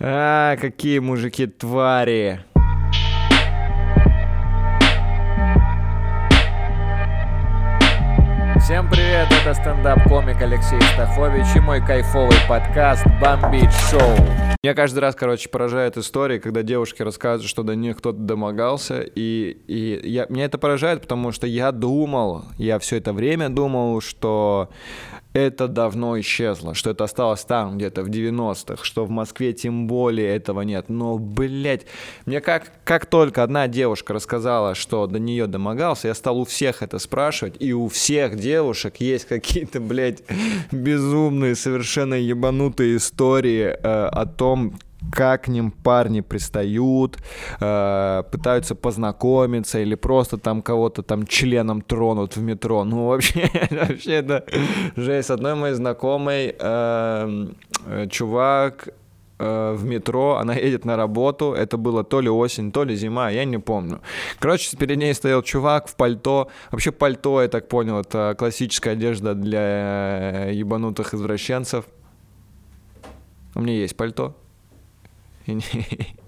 А, какие мужики твари. Всем привет, это стендап-комик Алексей Стахович и мой кайфовый подкаст «Бомбить шоу». Меня каждый раз, короче, поражает история, когда девушки рассказывают, что до них кто-то домогался, и, и я, меня это поражает, потому что я думал, я все это время думал, что это давно исчезло, что это осталось там где-то в 90-х, что в Москве тем более этого нет. Но, блядь, мне как, как только одна девушка рассказала, что до нее домогался, я стал у всех это спрашивать, и у всех девушек есть какие-то, блядь, безумные, совершенно ебанутые истории э, о том, как к ним парни пристают, э, пытаются познакомиться или просто там кого-то там членом тронут в метро. Ну, вообще, вообще это жесть. Одной моей знакомой э, э, чувак э, в метро, она едет на работу, это было то ли осень, то ли зима, я не помню. Короче, перед ней стоял чувак в пальто, вообще пальто, я так понял, это классическая одежда для э, ебанутых извращенцев. У меня есть пальто, и,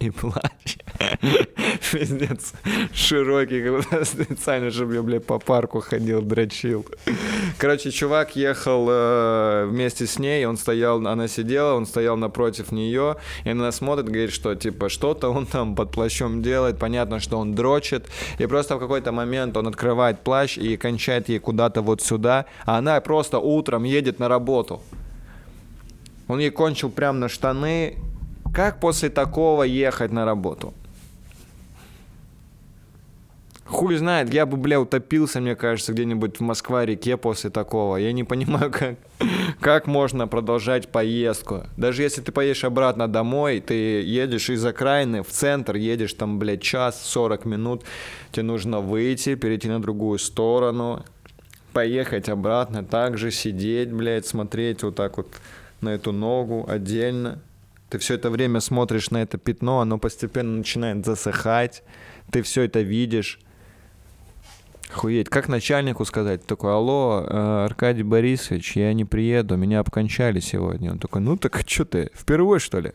и плащ. Пиздец. Широкий, специально, чтобы я, блядь, по парку ходил, дрочил. Короче, чувак ехал э, вместе с ней, он стоял, она сидела, он стоял напротив нее, и она смотрит, говорит, что, типа, что-то он там под плащом делает, понятно, что он дрочит, и просто в какой-то момент он открывает плащ и кончает ей куда-то вот сюда, а она просто утром едет на работу. Он ей кончил прямо на штаны, как после такого ехать на работу? Хуй знает, я бы, бля, утопился, мне кажется, где-нибудь в Москва-реке после такого. Я не понимаю, как, как можно продолжать поездку. Даже если ты поедешь обратно домой, ты едешь из окраины в центр, едешь там, блядь, час, 40 минут, тебе нужно выйти, перейти на другую сторону, поехать обратно, также сидеть, блядь, смотреть вот так вот на эту ногу отдельно. Ты все это время смотришь на это пятно, оно постепенно начинает засыхать, ты все это видишь. Охуеть, как начальнику сказать? Такой, алло, э, Аркадий Борисович, я не приеду, меня обкончали сегодня. Он такой, ну так что ты, впервые что ли?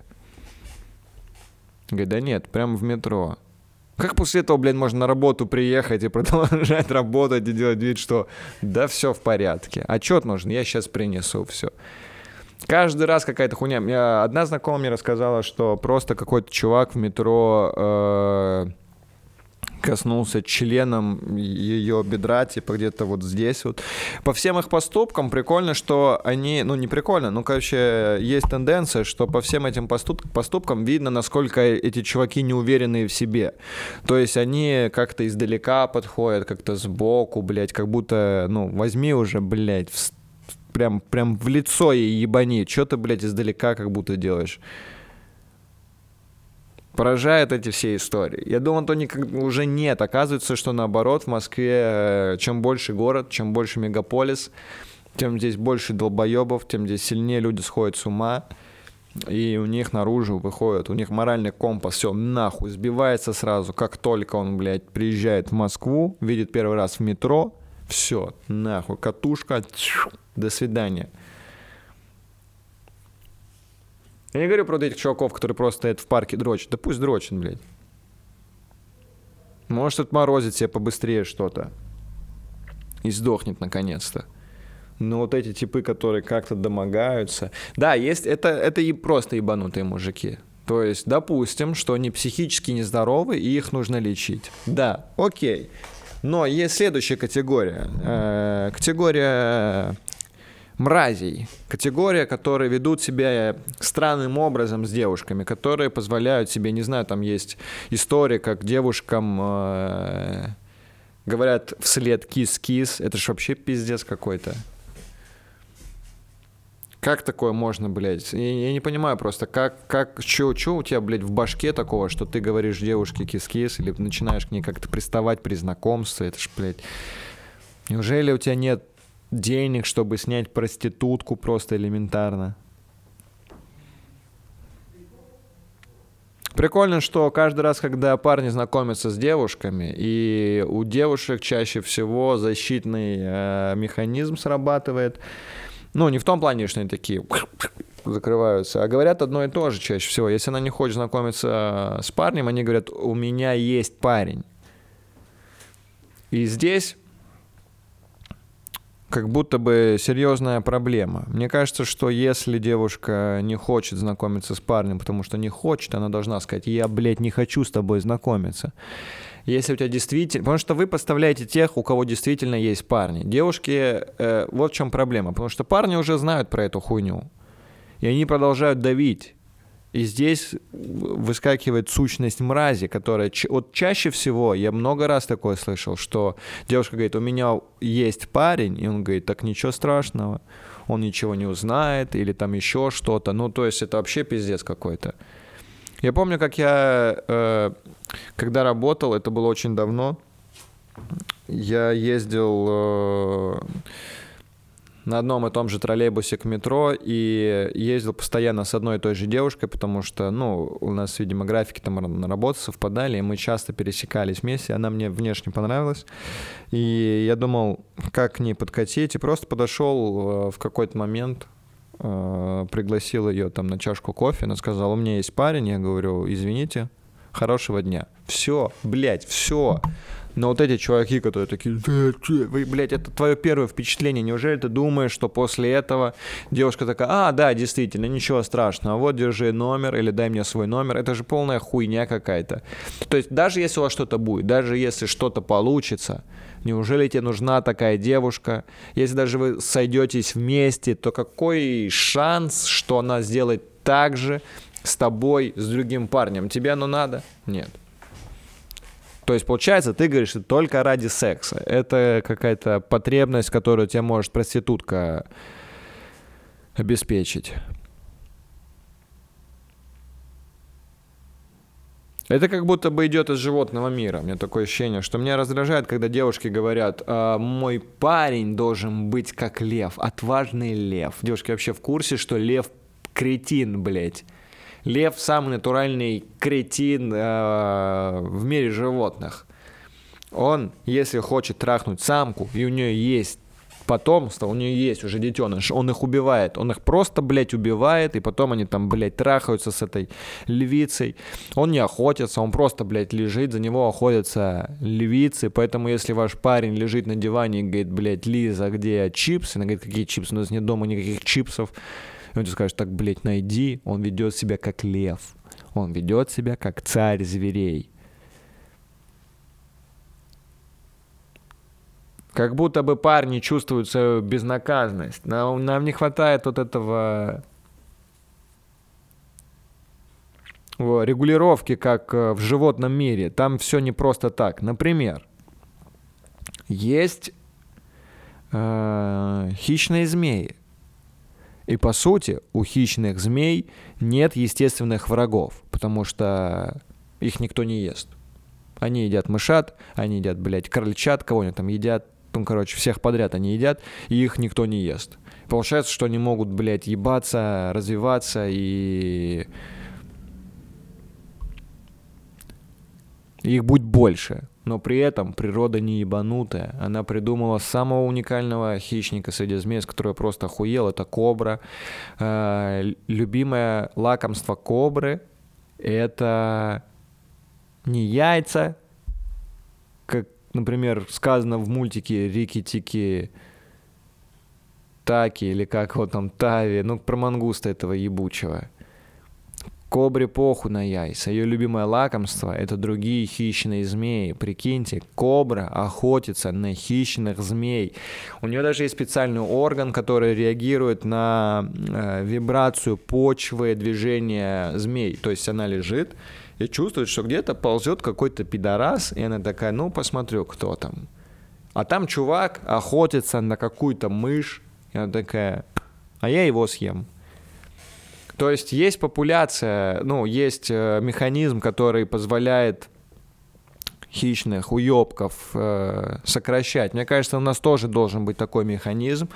Говорит, да нет, прямо в метро. Как после этого, блин, можно на работу приехать и продолжать работать и делать вид, что да все в порядке. Отчет нужен, я сейчас принесу все. Каждый раз какая-то хуйня. Мне одна знакомая мне рассказала, что просто какой-то чувак в метро э, коснулся членом ее бедра, типа где-то вот здесь вот. По всем их поступкам прикольно, что они, ну не прикольно, ну короче, есть тенденция, что по всем этим поступкам видно, насколько эти чуваки не уверенные в себе. То есть они как-то издалека подходят, как-то сбоку, блядь, как будто, ну возьми уже, блядь, прям, прям в лицо ей ебани. Что ты, блядь, издалека как будто делаешь? Поражают эти все истории. Я думал, то никак, уже нет. Оказывается, что наоборот, в Москве э, чем больше город, чем больше мегаполис, тем здесь больше долбоебов, тем здесь сильнее люди сходят с ума. И у них наружу выходит, у них моральный компас, все, нахуй, сбивается сразу, как только он, блядь, приезжает в Москву, видит первый раз в метро, все, нахуй, катушка, до свидания. Я не говорю про этих чуваков, которые просто стоят в парке дрочат. Да пусть дрочат, блядь. Может отморозить себе побыстрее что-то. И сдохнет наконец-то. Но вот эти типы, которые как-то домогаются... Да, есть... Это, это и просто ебанутые мужики. То есть, допустим, что они психически нездоровы, и их нужно лечить. Да, окей. Но есть следующая категория. Э, категория мразей. Категория, которые ведут себя странным образом с девушками, которые позволяют себе, не знаю, там есть история, как девушкам э, говорят вслед кис-кис. Это ж вообще пиздец какой-то. Как такое можно, блядь? Я, я не понимаю просто, как, как, чё, чё у тебя, блядь, в башке такого, что ты говоришь девушке кис-кис или начинаешь к ней как-то приставать при знакомстве, это ж, блядь... Неужели у тебя нет денег, чтобы снять проститутку просто элементарно? Прикольно, что каждый раз, когда парни знакомятся с девушками, и у девушек чаще всего защитный э, механизм срабатывает, ну, не в том плане, что они такие закрываются. А говорят одно и то же чаще всего. Если она не хочет знакомиться с парнем, они говорят, у меня есть парень. И здесь как будто бы серьезная проблема. Мне кажется, что если девушка не хочет знакомиться с парнем, потому что не хочет, она должна сказать, я, блядь, не хочу с тобой знакомиться. Если у тебя действительно... Потому что вы поставляете тех, у кого действительно есть парни. Девушки... Э, вот в чем проблема. Потому что парни уже знают про эту хуйню. И они продолжают давить. И здесь выскакивает сущность мрази, которая... Вот чаще всего, я много раз такое слышал, что девушка говорит, у меня есть парень, и он говорит, так ничего страшного, он ничего не узнает, или там еще что-то. Ну, то есть это вообще пиздец какой-то. Я помню, как я, э, когда работал, это было очень давно, я ездил... Э, на одном и том же троллейбусе к метро и ездил постоянно с одной и той же девушкой, потому что, ну, у нас, видимо, графики там на работу совпадали, и мы часто пересекались вместе, она мне внешне понравилась, и я думал, как к ней подкатить, и просто подошел э, в какой-то момент, э, пригласил ее там на чашку кофе, она сказала, у меня есть парень, я говорю, извините, хорошего дня. Все, блядь, все. Но вот эти чуваки, которые такие, да, че, вы, блядь, это твое первое впечатление. Неужели ты думаешь, что после этого девушка такая, а, да, действительно, ничего страшного, вот держи номер или дай мне свой номер. Это же полная хуйня какая-то. То есть даже если у вас что-то будет, даже если что-то получится, Неужели тебе нужна такая девушка? Если даже вы сойдетесь вместе, то какой шанс, что она сделает так же с тобой, с другим парнем? Тебе оно надо? Нет. То есть, получается, ты говоришь, только ради секса. Это какая-то потребность, которую тебе может проститутка обеспечить. Это как будто бы идет из животного мира. У меня такое ощущение, что меня раздражает, когда девушки говорят, а, мой парень должен быть как лев, отважный лев. Девушки вообще в курсе, что лев кретин, блядь. Лев самый натуральный кретин э, в мире животных. Он, если хочет трахнуть самку, и у нее есть потомство, у нее есть уже детеныш, он их убивает. Он их просто, блядь, убивает, и потом они там, блядь, трахаются с этой львицей. Он не охотится, он просто, блядь, лежит, за него охотятся львицы. Поэтому, если ваш парень лежит на диване и говорит, блядь, Лиза, где чипсы? Она говорит, какие чипсы? У нас нет дома никаких чипсов. И он тебе скажет, так, блядь, найди. Он ведет себя как лев. Он ведет себя как царь зверей. Как будто бы парни чувствуют свою безнаказанность. Нам, нам не хватает вот этого регулировки, как э, в животном мире. Там все не просто так. Например, есть э, хищные змеи. И по сути у хищных змей нет естественных врагов, потому что их никто не ест. Они едят мышат, они едят, блядь, крольчат, кого они там едят, ну, короче, всех подряд они едят, и их никто не ест. Получается, что они могут, блядь, ебаться, развиваться и... Их будет больше но при этом природа не ебанутая. Она придумала самого уникального хищника среди змей, с которого просто охуел, это кобра. Э, любимое лакомство кобры — это не яйца, как, например, сказано в мультике Рики-Тики Таки, или как вот там Тави, ну, про мангуста этого ебучего — Кобре поху на яйца. Ее любимое лакомство — это другие хищные змеи. Прикиньте, кобра охотится на хищных змей. У нее даже есть специальный орган, который реагирует на э, вибрацию почвы, движения змей. То есть она лежит и чувствует, что где-то ползет какой-то пидорас, и она такая, ну, посмотрю, кто там. А там чувак охотится на какую-то мышь, и она такая, а я его съем. То есть есть популяция, ну, есть э, механизм, который позволяет хищных уебков э, сокращать. Мне кажется, у нас тоже должен быть такой механизм,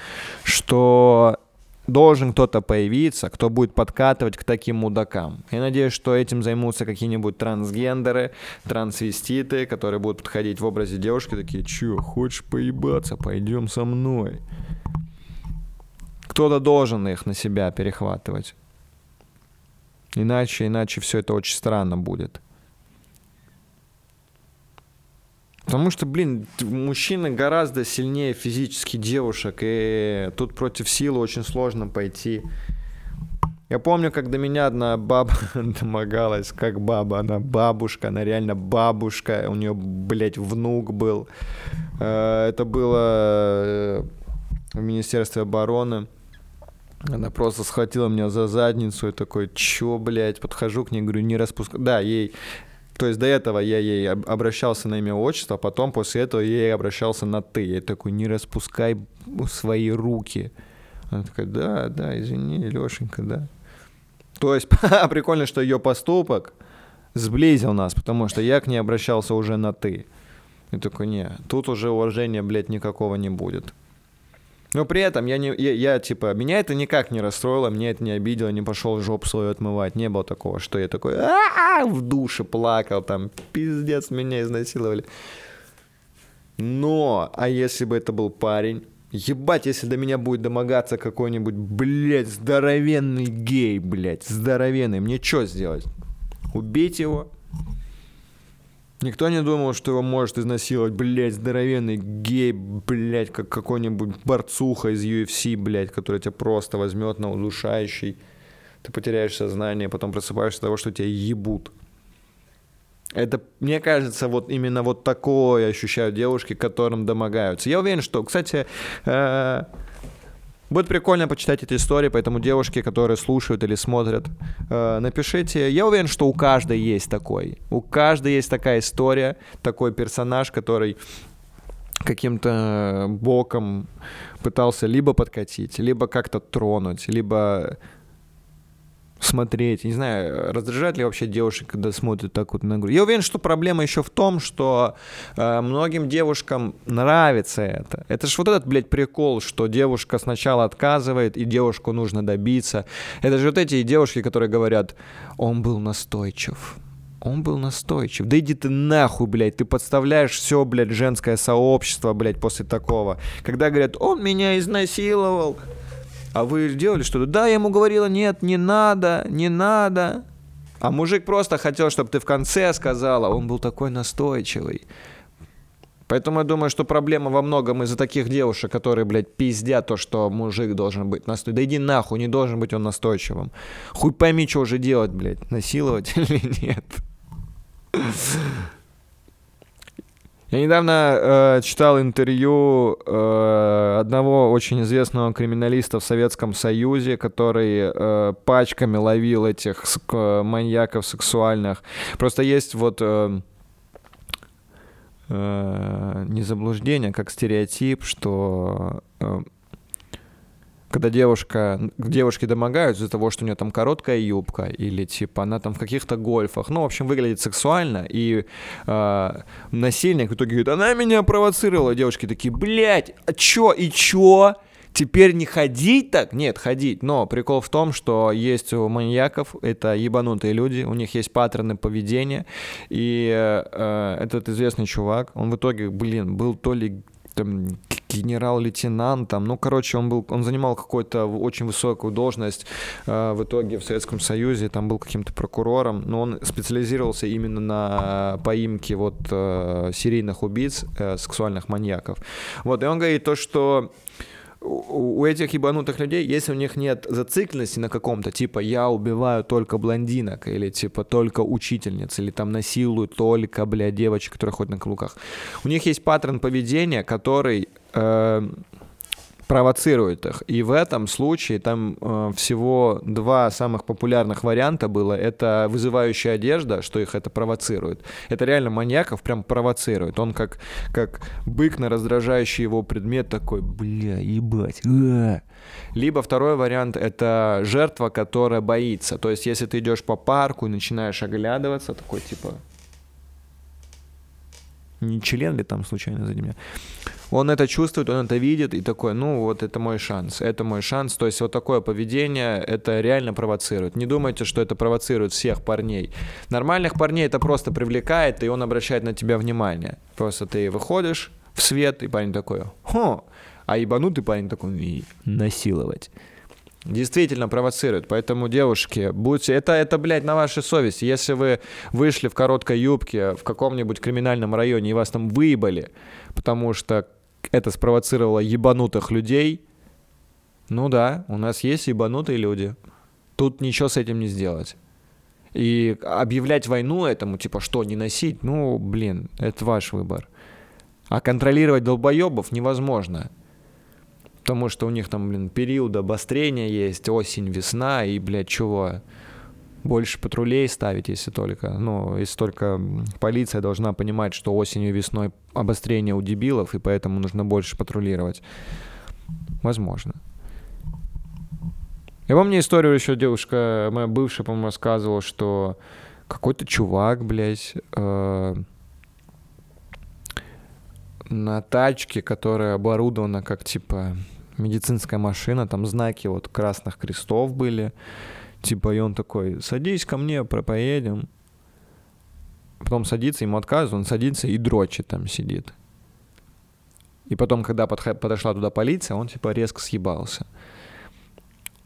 что должен кто-то появиться, кто будет подкатывать к таким мудакам. Я надеюсь, что этим займутся какие-нибудь трансгендеры, трансвеститы, которые будут подходить в образе девушки, такие, чё, хочешь поебаться, пойдем со мной. Кто-то должен их на себя перехватывать. Иначе, иначе все это очень странно будет. Потому что, блин, мужчины гораздо сильнее физически девушек, и тут против силы очень сложно пойти. Я помню, как до меня одна баба домогалась, как баба, она бабушка, она реально бабушка, у нее, блядь, внук был. Э, это было э, в Министерстве обороны. Она просто схватила меня за задницу и такой, чё, блядь, подхожу к ней, говорю, не распускай. Да, ей то есть до этого я ей обращался на имя отчество, а потом после этого я ей обращался на ты. Я такой, не распускай свои руки. Она такая, да, да, извини, Лешенька, да. То есть прикольно, что ее поступок сблизил нас, потому что я к ней обращался уже на ты. И такой, не, тут уже уважения, блядь, никакого не будет. Но при этом я, не, я, я, типа, меня это никак не расстроило, меня это не обидело, не пошел жопу свою отмывать. Не было такого, что я такой в душе плакал, там, пиздец, меня изнасиловали. Но, а если бы это был парень, Ебать, если до меня будет домогаться какой-нибудь, блядь, здоровенный гей, блядь, здоровенный, мне что сделать? Убить его? Никто не думал, что его может изнасиловать, блядь, здоровенный гей, блядь, как какой-нибудь борцуха из UFC, блядь, который тебя просто возьмет на удушающий. Ты потеряешь сознание, потом просыпаешься от того, что тебя ебут. Это, мне кажется, вот именно вот такое ощущают девушки, которым домогаются. Я уверен, что, кстати, э, будет прикольно почитать эти истории, поэтому девушки, которые слушают или смотрят, э, напишите. Я уверен, что у каждой есть такой. У каждой есть такая история, такой персонаж, который каким-то боком пытался либо подкатить, либо как-то тронуть, либо смотреть. Не знаю, раздражает ли вообще девушек, когда смотрят так вот на грудь. Я уверен, что проблема еще в том, что э, многим девушкам нравится это. Это же вот этот, блядь, прикол, что девушка сначала отказывает, и девушку нужно добиться. Это же вот эти девушки, которые говорят, он был настойчив. Он был настойчив. Да иди ты нахуй, блядь. Ты подставляешь все, блядь, женское сообщество, блядь, после такого. Когда говорят, он меня изнасиловал. А вы делали что-то? Да, я ему говорила, нет, не надо, не надо. А мужик просто хотел, чтобы ты в конце сказала. Он был такой настойчивый. Поэтому я думаю, что проблема во многом из-за таких девушек, которые, блядь, пиздят то, что мужик должен быть настойчивым. Да иди нахуй, не должен быть он настойчивым. Хуй пойми, что уже делать, блядь, насиловать или нет. Я недавно э, читал интервью э, одного очень известного криминалиста в Советском Союзе, который э, пачками ловил этих ск- маньяков сексуальных. Просто есть вот э, э, не заблуждение, как стереотип, что э, когда девушка, девушки домогаются из-за того, что у нее там короткая юбка, или типа она там в каких-то гольфах, ну, в общем, выглядит сексуально, и э, насильник в итоге говорит, она меня провоцировала, девушки такие, блядь, а чё, и чё? Теперь не ходить так? Нет, ходить. Но прикол в том, что есть у маньяков, это ебанутые люди, у них есть паттерны поведения. И э, этот известный чувак, он в итоге, блин, был то ли там генерал-лейтенант, там, ну, короче, он был, он занимал какую-то очень высокую должность э, в итоге в Советском Союзе, там был каким-то прокурором, но он специализировался именно на поимке вот э, серийных убийц, э, сексуальных маньяков. Вот, и он говорит то, что у этих ебанутых людей, если у них нет зацикленности на каком-то, типа я убиваю только блондинок, или типа только учительниц, или там насилую только, бля, девочек, которые ходят на каблуках. У них есть паттерн поведения, который э, провоцирует их. И в этом случае там э, всего два самых популярных варианта было. Это вызывающая одежда, что их это провоцирует. Это реально маньяков прям провоцирует. Он как, как бык на раздражающий его предмет такой, бля, ебать. А! Либо второй вариант — это жертва, которая боится. То есть если ты идешь по парку и начинаешь оглядываться, такой типа... Не член ли там случайно за меня? Он это чувствует, он это видит и такой, ну вот это мой шанс, это мой шанс. То есть вот такое поведение, это реально провоцирует. Не думайте, что это провоцирует всех парней. Нормальных парней это просто привлекает, и он обращает на тебя внимание. Просто ты выходишь в свет, и парень такой, хо, а ебанутый парень такой, и насиловать. действительно провоцирует. Поэтому, девушки, будьте... Это, это, блядь, на вашей совести. Если вы вышли в короткой юбке в каком-нибудь криминальном районе и вас там выебали, потому что это спровоцировало ебанутых людей, ну да, у нас есть ебанутые люди. Тут ничего с этим не сделать. И объявлять войну этому, типа, что, не носить, ну, блин, это ваш выбор. А контролировать долбоебов невозможно. Потому что у них там, блин, период обострения есть, осень, весна, и, блядь, чего? Больше патрулей ставить, если только. Ну, если только полиция должна понимать, что осенью, весной обострение у дебилов, и поэтому нужно больше патрулировать. Возможно. Я помню историю еще девушка, моя бывшая, по-моему, рассказывала, что какой-то чувак, блядь, э, на тачке, которая оборудована как, типа, медицинская машина, там знаки вот красных крестов были, типа, и он такой, садись ко мне, поедем. Потом садится, ему отказывают, он садится и дрочит там сидит. И потом, когда подошла туда полиция, он, типа, резко съебался.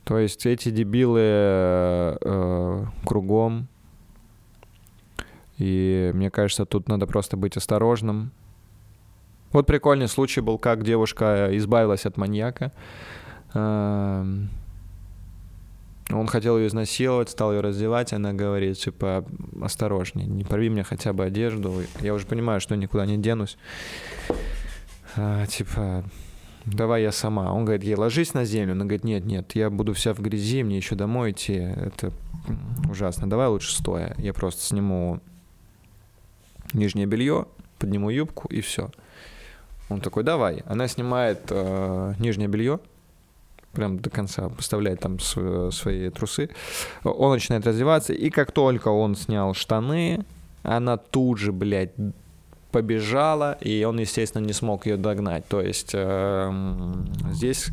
То есть эти дебилы э, кругом. И мне кажется, тут надо просто быть осторожным. Вот прикольный случай был, как девушка избавилась от маньяка. Э, он хотел ее изнасиловать, стал ее раздевать, она говорит, типа, осторожнее, не порви мне хотя бы одежду. Я уже понимаю, что никуда не денусь. А, типа, давай я сама. Он говорит, ей ложись на землю. Она говорит, нет, нет, я буду вся в грязи, мне еще домой идти. Это ужасно. Давай лучше стоя. Я просто сниму нижнее белье, подниму юбку и все. Он такой, давай. Она снимает э, нижнее белье, прям до конца поставляет там свои трусы. Он начинает раздеваться, и как только он снял штаны, она тут же, блядь, побежала, и он, естественно, не смог ее догнать. То есть э, здесь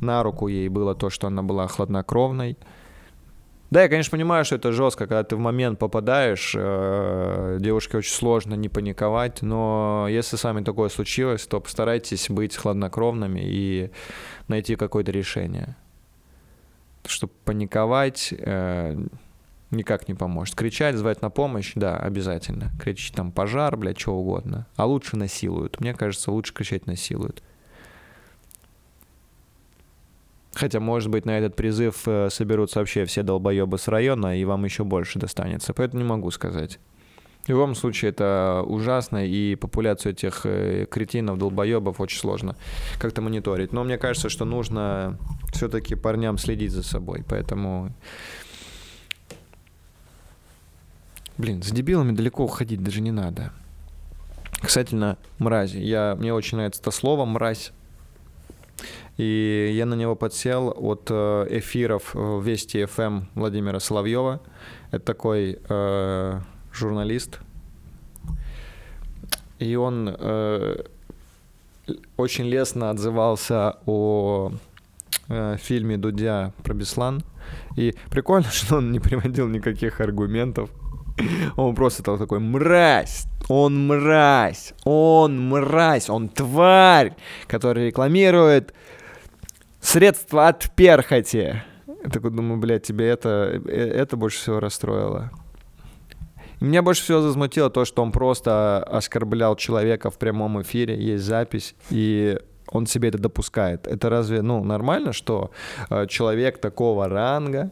на руку ей было то, что она была хладнокровной. Да, я, конечно, понимаю, что это жестко, когда ты в момент попадаешь, э, девушке очень сложно не паниковать, но если с вами такое случилось, то постарайтесь быть хладнокровными и найти какое-то решение. Чтобы паниковать, э, никак не поможет. Кричать, звать на помощь, да, обязательно. Кричать там пожар, блядь, что угодно. А лучше насилуют. Мне кажется, лучше кричать насилуют. Хотя, может быть, на этот призыв э, соберутся вообще все долбоебы с района, и вам еще больше достанется. Поэтому не могу сказать. В любом случае, это ужасно, и популяцию этих э, кретинов, долбоебов очень сложно как-то мониторить. Но мне кажется, что нужно все-таки парням следить за собой. Поэтому Блин, с дебилами далеко уходить даже не надо. Касательно мрази. Я, мне очень нравится это слово «мразь». И я на него подсел от э, эфиров Вести ФМ эм Владимира Соловьева. Это такой э, журналист. И он э, очень лестно отзывался о э, фильме Дудя про Беслан. И прикольно, что он не приводил никаких аргументов он просто такой, мразь, он мразь, он мразь, он тварь, который рекламирует средства от перхоти. Я такой думаю, блядь, тебе это, э, это больше всего расстроило. меня больше всего возмутило то, что он просто оскорблял человека в прямом эфире, есть запись, и он себе это допускает. Это разве, ну, нормально, что э, человек такого ранга,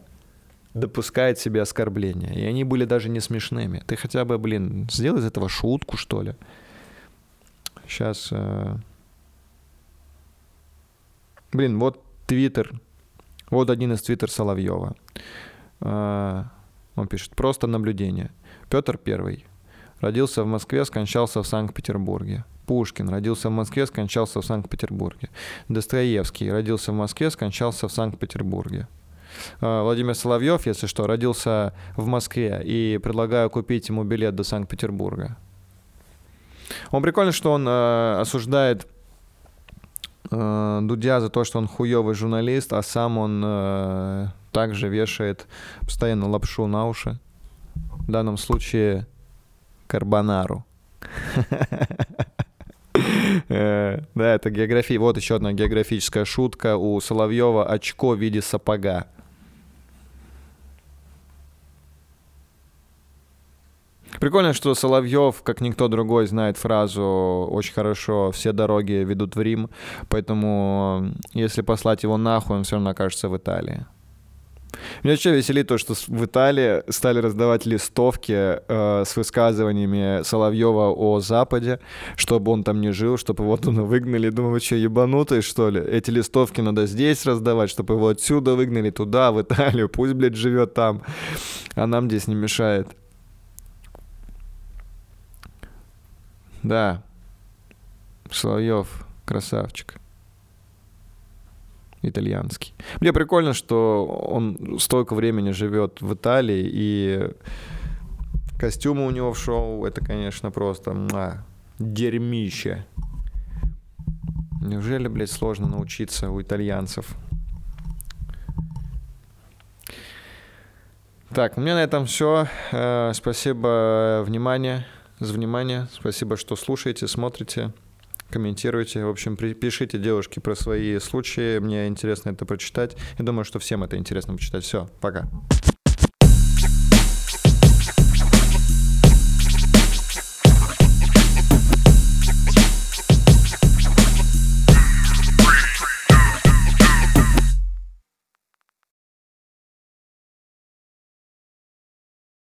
допускает себе оскорбления. И они были даже не смешными. Ты хотя бы, блин, сделай из этого шутку, что ли. Сейчас... Э... Блин, вот Твиттер. Вот один из Твиттер Соловьева. Э... Он пишет, просто наблюдение. Петр Первый. Родился в Москве, скончался в Санкт-Петербурге. Пушкин родился в Москве, скончался в Санкт-Петербурге. Достоевский родился в Москве, скончался в Санкт-Петербурге. Э, Владимир Соловьев, если что, родился в Москве, и предлагаю купить ему билет до Санкт-Петербурга. Он прикольно, что он э, осуждает э, Дудя за то, что он хуёвый журналист, а сам он э, также вешает постоянно лапшу на уши. В данном случае Карбонару. Э, да, это география. Вот еще одна географическая шутка. У Соловьева очко в виде сапога. Прикольно, что Соловьев, как никто другой, знает фразу очень хорошо «все дороги ведут в Рим», поэтому если послать его нахуй, он все равно окажется в Италии. Меня вообще веселит то, что в Италии стали раздавать листовки э, с высказываниями Соловьева о Западе, чтобы он там не жил, чтобы его оттуда выгнали. Думаю, вы что, ебанутые, что ли? Эти листовки надо здесь раздавать, чтобы его отсюда выгнали туда, в Италию. Пусть, блядь, живет там, а нам здесь не мешает. Да. Соловьев, красавчик. Итальянский. Мне прикольно, что он столько времени живет в Италии, и костюмы у него в шоу, это, конечно, просто муа, дерьмище. Неужели, блядь, сложно научиться у итальянцев? Так, у меня на этом все. Э, спасибо внимание, за внимание. Спасибо, что слушаете, смотрите комментируйте. В общем, пишите девушки про свои случаи. Мне интересно это прочитать. Я думаю, что всем это интересно почитать. Все, пока.